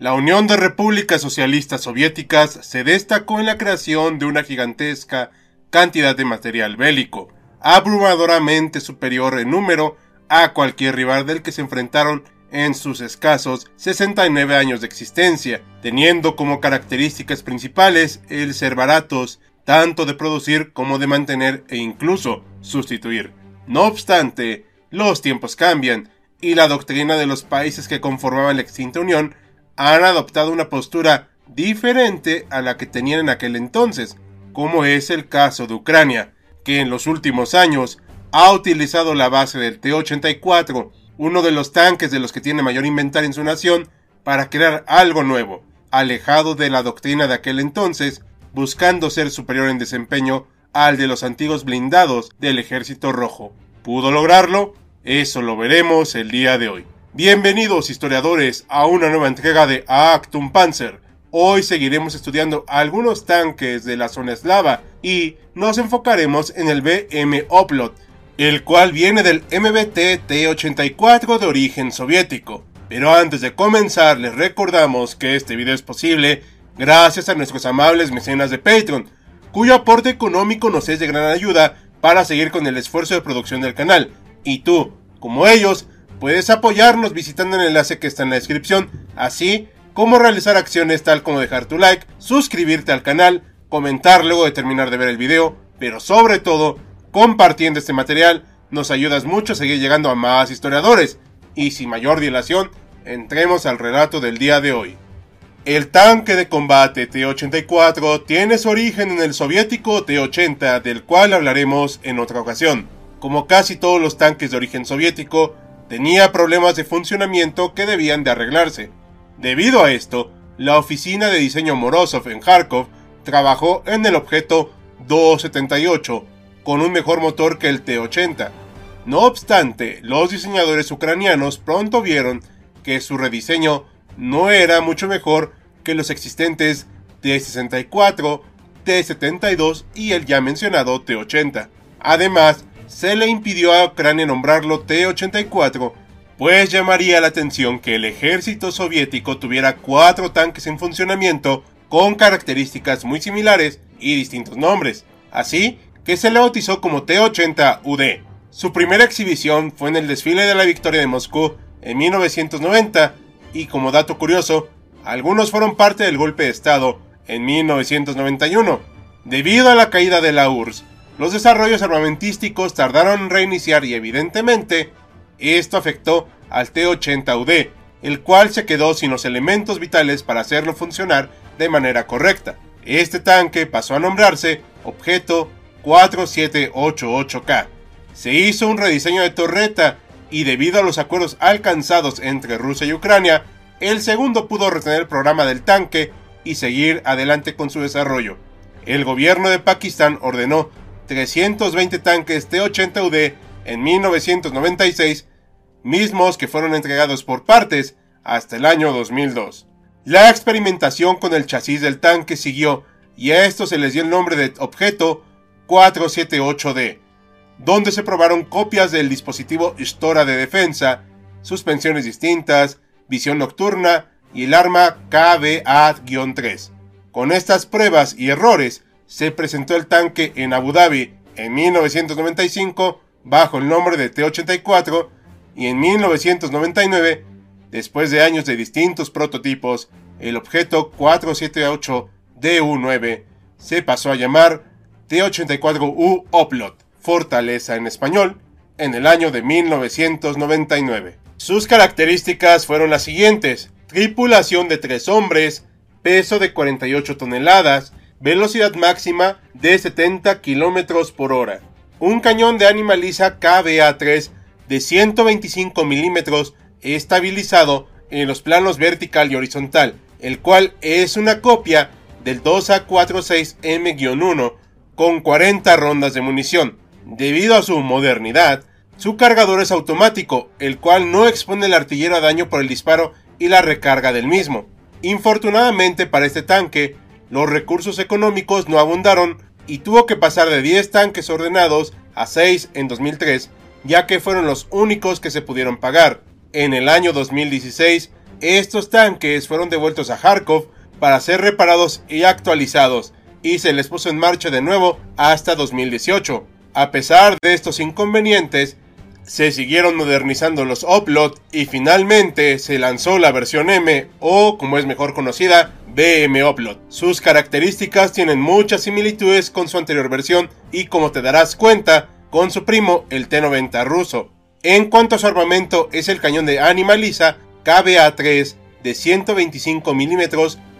la Unión de Repúblicas Socialistas Soviéticas se destacó en la creación de una gigantesca cantidad de material bélico, abrumadoramente superior en número a cualquier rival del que se enfrentaron en sus escasos 69 años de existencia, teniendo como características principales el ser baratos, tanto de producir como de mantener e incluso sustituir. No obstante, los tiempos cambian y la doctrina de los países que conformaban la extinta Unión han adoptado una postura diferente a la que tenían en aquel entonces, como es el caso de Ucrania, que en los últimos años ha utilizado la base del T-84, uno de los tanques de los que tiene mayor inventario en su nación, para crear algo nuevo, alejado de la doctrina de aquel entonces, buscando ser superior en desempeño al de los antiguos blindados del ejército rojo. ¿Pudo lograrlo? Eso lo veremos el día de hoy. Bienvenidos historiadores a una nueva entrega de Actum Panzer. Hoy seguiremos estudiando algunos tanques de la zona eslava y nos enfocaremos en el BM Oplot, el cual viene del MBT T-84 de origen soviético. Pero antes de comenzar les recordamos que este video es posible gracias a nuestros amables mecenas de Patreon, cuyo aporte económico nos es de gran ayuda para seguir con el esfuerzo de producción del canal. Y tú, como ellos, Puedes apoyarnos visitando el enlace que está en la descripción, así como realizar acciones tal como dejar tu like, suscribirte al canal, comentar luego de terminar de ver el video, pero sobre todo, compartiendo este material, nos ayudas mucho a seguir llegando a más historiadores. Y sin mayor dilación, entremos al relato del día de hoy. El tanque de combate T-84 tiene su origen en el soviético T-80, del cual hablaremos en otra ocasión. Como casi todos los tanques de origen soviético, tenía problemas de funcionamiento que debían de arreglarse. Debido a esto, la oficina de diseño Morozov en Kharkov trabajó en el objeto 278 con un mejor motor que el T-80. No obstante, los diseñadores ucranianos pronto vieron que su rediseño no era mucho mejor que los existentes T-64, T-72 y el ya mencionado T-80. Además, se le impidió a Ucrania nombrarlo T-84, pues llamaría la atención que el ejército soviético tuviera cuatro tanques en funcionamiento con características muy similares y distintos nombres, así que se le bautizó como T-80UD. Su primera exhibición fue en el desfile de la victoria de Moscú en 1990 y como dato curioso, algunos fueron parte del golpe de Estado en 1991. Debido a la caída de la URSS, los desarrollos armamentísticos tardaron en reiniciar y evidentemente esto afectó al T-80UD, el cual se quedó sin los elementos vitales para hacerlo funcionar de manera correcta. Este tanque pasó a nombrarse Objeto 4788K. Se hizo un rediseño de torreta y debido a los acuerdos alcanzados entre Rusia y Ucrania, el segundo pudo retener el programa del tanque y seguir adelante con su desarrollo. El gobierno de Pakistán ordenó 320 tanques T-80UD en 1996, mismos que fueron entregados por partes hasta el año 2002. La experimentación con el chasis del tanque siguió y a esto se les dio el nombre de objeto 478D, donde se probaron copias del dispositivo Stora de defensa, suspensiones distintas, visión nocturna y el arma KBA-3. Con estas pruebas y errores, se presentó el tanque en Abu Dhabi en 1995 bajo el nombre de T-84 y en 1999, después de años de distintos prototipos, el objeto 478DU9 se pasó a llamar T-84U Oplot, Fortaleza en español, en el año de 1999. Sus características fueron las siguientes: tripulación de tres hombres, peso de 48 toneladas, velocidad máxima de 70 km por hora. Un cañón de animaliza KBA-3 de 125 milímetros estabilizado en los planos vertical y horizontal, el cual es una copia del 2A46M-1 con 40 rondas de munición. Debido a su modernidad, su cargador es automático, el cual no expone el artillero a daño por el disparo y la recarga del mismo. Infortunadamente para este tanque, los recursos económicos no abundaron y tuvo que pasar de 10 tanques ordenados a 6 en 2003, ya que fueron los únicos que se pudieron pagar. En el año 2016, estos tanques fueron devueltos a Kharkov para ser reparados y actualizados, y se les puso en marcha de nuevo hasta 2018. A pesar de estos inconvenientes, se siguieron modernizando los Upload y finalmente se lanzó la versión M o como es mejor conocida BM Upload. Sus características tienen muchas similitudes con su anterior versión y como te darás cuenta con su primo el T-90 ruso. En cuanto a su armamento es el cañón de Animaliza KBA-3 de 125 mm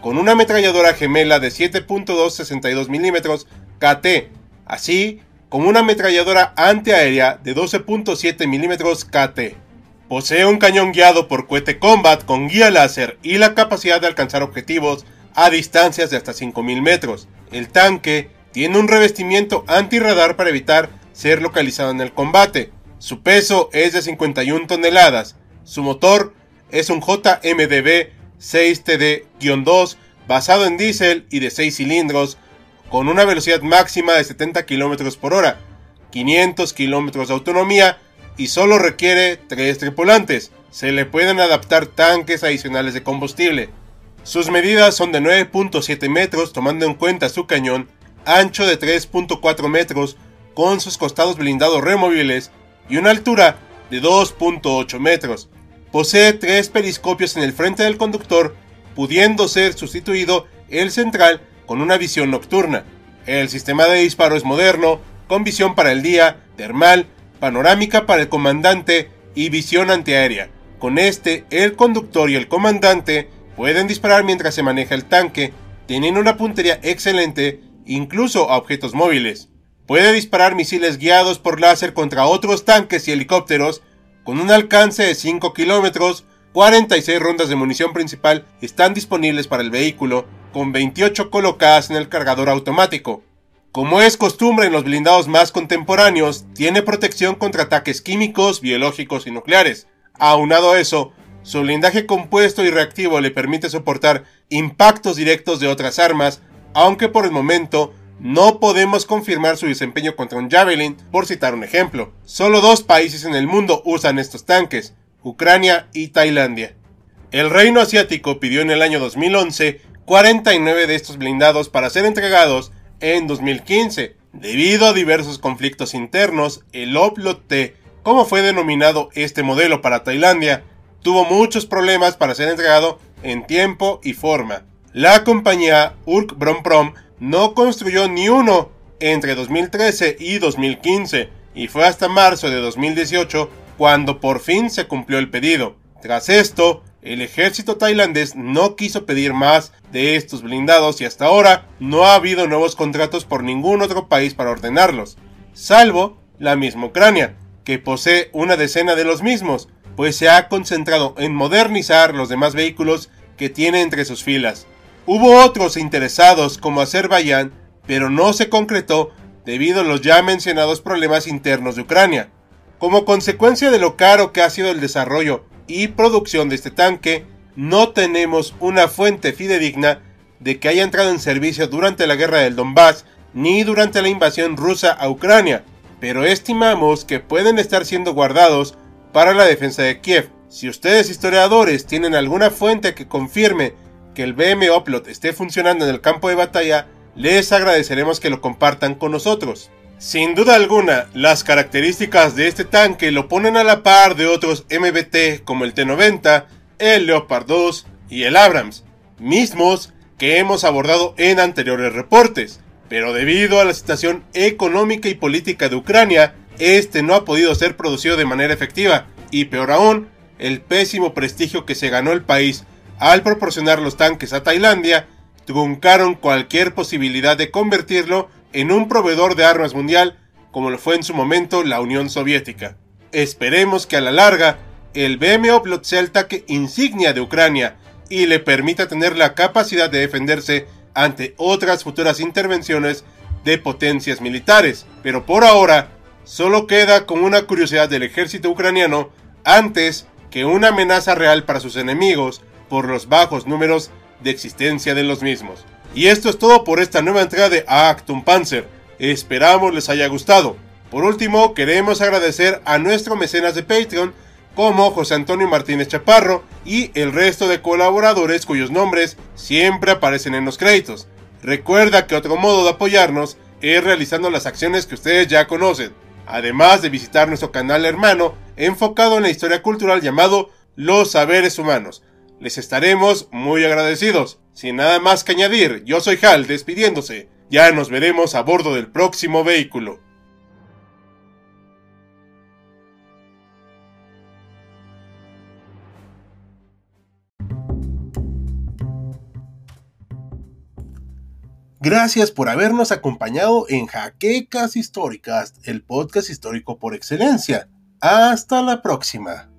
con una ametralladora gemela de 7.262 mm KT, así como una ametralladora antiaérea de 12.7 mm KT. Posee un cañón guiado por cohete combat con guía láser y la capacidad de alcanzar objetivos a distancias de hasta 5.000 metros. El tanque tiene un revestimiento antirradar para evitar ser localizado en el combate. Su peso es de 51 toneladas. Su motor es un JMDB 6TD-2 basado en diésel y de 6 cilindros con una velocidad máxima de 70 km por hora, 500 km de autonomía y solo requiere 3 tripulantes. Se le pueden adaptar tanques adicionales de combustible. Sus medidas son de 9.7 metros tomando en cuenta su cañón, ancho de 3.4 metros con sus costados blindados removibles y una altura de 2.8 metros. Posee tres periscopios en el frente del conductor, pudiendo ser sustituido el central con una visión nocturna. El sistema de disparo es moderno, con visión para el día, termal, panorámica para el comandante y visión antiaérea. Con este, el conductor y el comandante pueden disparar mientras se maneja el tanque, teniendo una puntería excelente incluso a objetos móviles. Puede disparar misiles guiados por láser contra otros tanques y helicópteros con un alcance de 5 kilómetros 46 rondas de munición principal están disponibles para el vehículo, con 28 colocadas en el cargador automático. Como es costumbre en los blindados más contemporáneos, tiene protección contra ataques químicos, biológicos y nucleares. Aunado a eso, su blindaje compuesto y reactivo le permite soportar impactos directos de otras armas, aunque por el momento no podemos confirmar su desempeño contra un Javelin, por citar un ejemplo. Solo dos países en el mundo usan estos tanques, Ucrania y Tailandia. El reino asiático pidió en el año 2011 49 de estos blindados para ser entregados en 2015. Debido a diversos conflictos internos, el Oplot T, como fue denominado este modelo para Tailandia, tuvo muchos problemas para ser entregado en tiempo y forma. La compañía Urk Bromprom no construyó ni uno entre 2013 y 2015 y fue hasta marzo de 2018 cuando por fin se cumplió el pedido. Tras esto, el ejército tailandés no quiso pedir más de estos blindados y hasta ahora no ha habido nuevos contratos por ningún otro país para ordenarlos, salvo la misma Ucrania, que posee una decena de los mismos, pues se ha concentrado en modernizar los demás vehículos que tiene entre sus filas. Hubo otros interesados como Azerbaiyán, pero no se concretó debido a los ya mencionados problemas internos de Ucrania. Como consecuencia de lo caro que ha sido el desarrollo y producción de este tanque, no tenemos una fuente fidedigna de que haya entrado en servicio durante la guerra del Donbass ni durante la invasión rusa a Ucrania, pero estimamos que pueden estar siendo guardados para la defensa de Kiev. Si ustedes historiadores tienen alguna fuente que confirme que el BM Upload esté funcionando en el campo de batalla, les agradeceremos que lo compartan con nosotros. Sin duda alguna, las características de este tanque lo ponen a la par de otros MBT como el T-90, el Leopard 2 y el Abrams, mismos que hemos abordado en anteriores reportes, pero debido a la situación económica y política de Ucrania, este no ha podido ser producido de manera efectiva, y peor aún, el pésimo prestigio que se ganó el país al proporcionar los tanques a Tailandia, truncaron cualquier posibilidad de convertirlo en un proveedor de armas mundial como lo fue en su momento la Unión Soviética. Esperemos que a la larga el BM Oplot sea el tanque insignia de Ucrania y le permita tener la capacidad de defenderse ante otras futuras intervenciones de potencias militares. Pero por ahora, solo queda como una curiosidad del ejército ucraniano antes que una amenaza real para sus enemigos por los bajos números de existencia de los mismos. Y esto es todo por esta nueva entrega de Actum Panzer. Esperamos les haya gustado. Por último, queremos agradecer a nuestro mecenas de Patreon como José Antonio Martínez Chaparro y el resto de colaboradores cuyos nombres siempre aparecen en los créditos. Recuerda que otro modo de apoyarnos es realizando las acciones que ustedes ya conocen, además de visitar nuestro canal hermano enfocado en la historia cultural llamado Los Saberes Humanos. Les estaremos muy agradecidos. Sin nada más que añadir, yo soy Hal despidiéndose. Ya nos veremos a bordo del próximo vehículo. Gracias por habernos acompañado en Jaquecas Históricas, el podcast histórico por excelencia. Hasta la próxima.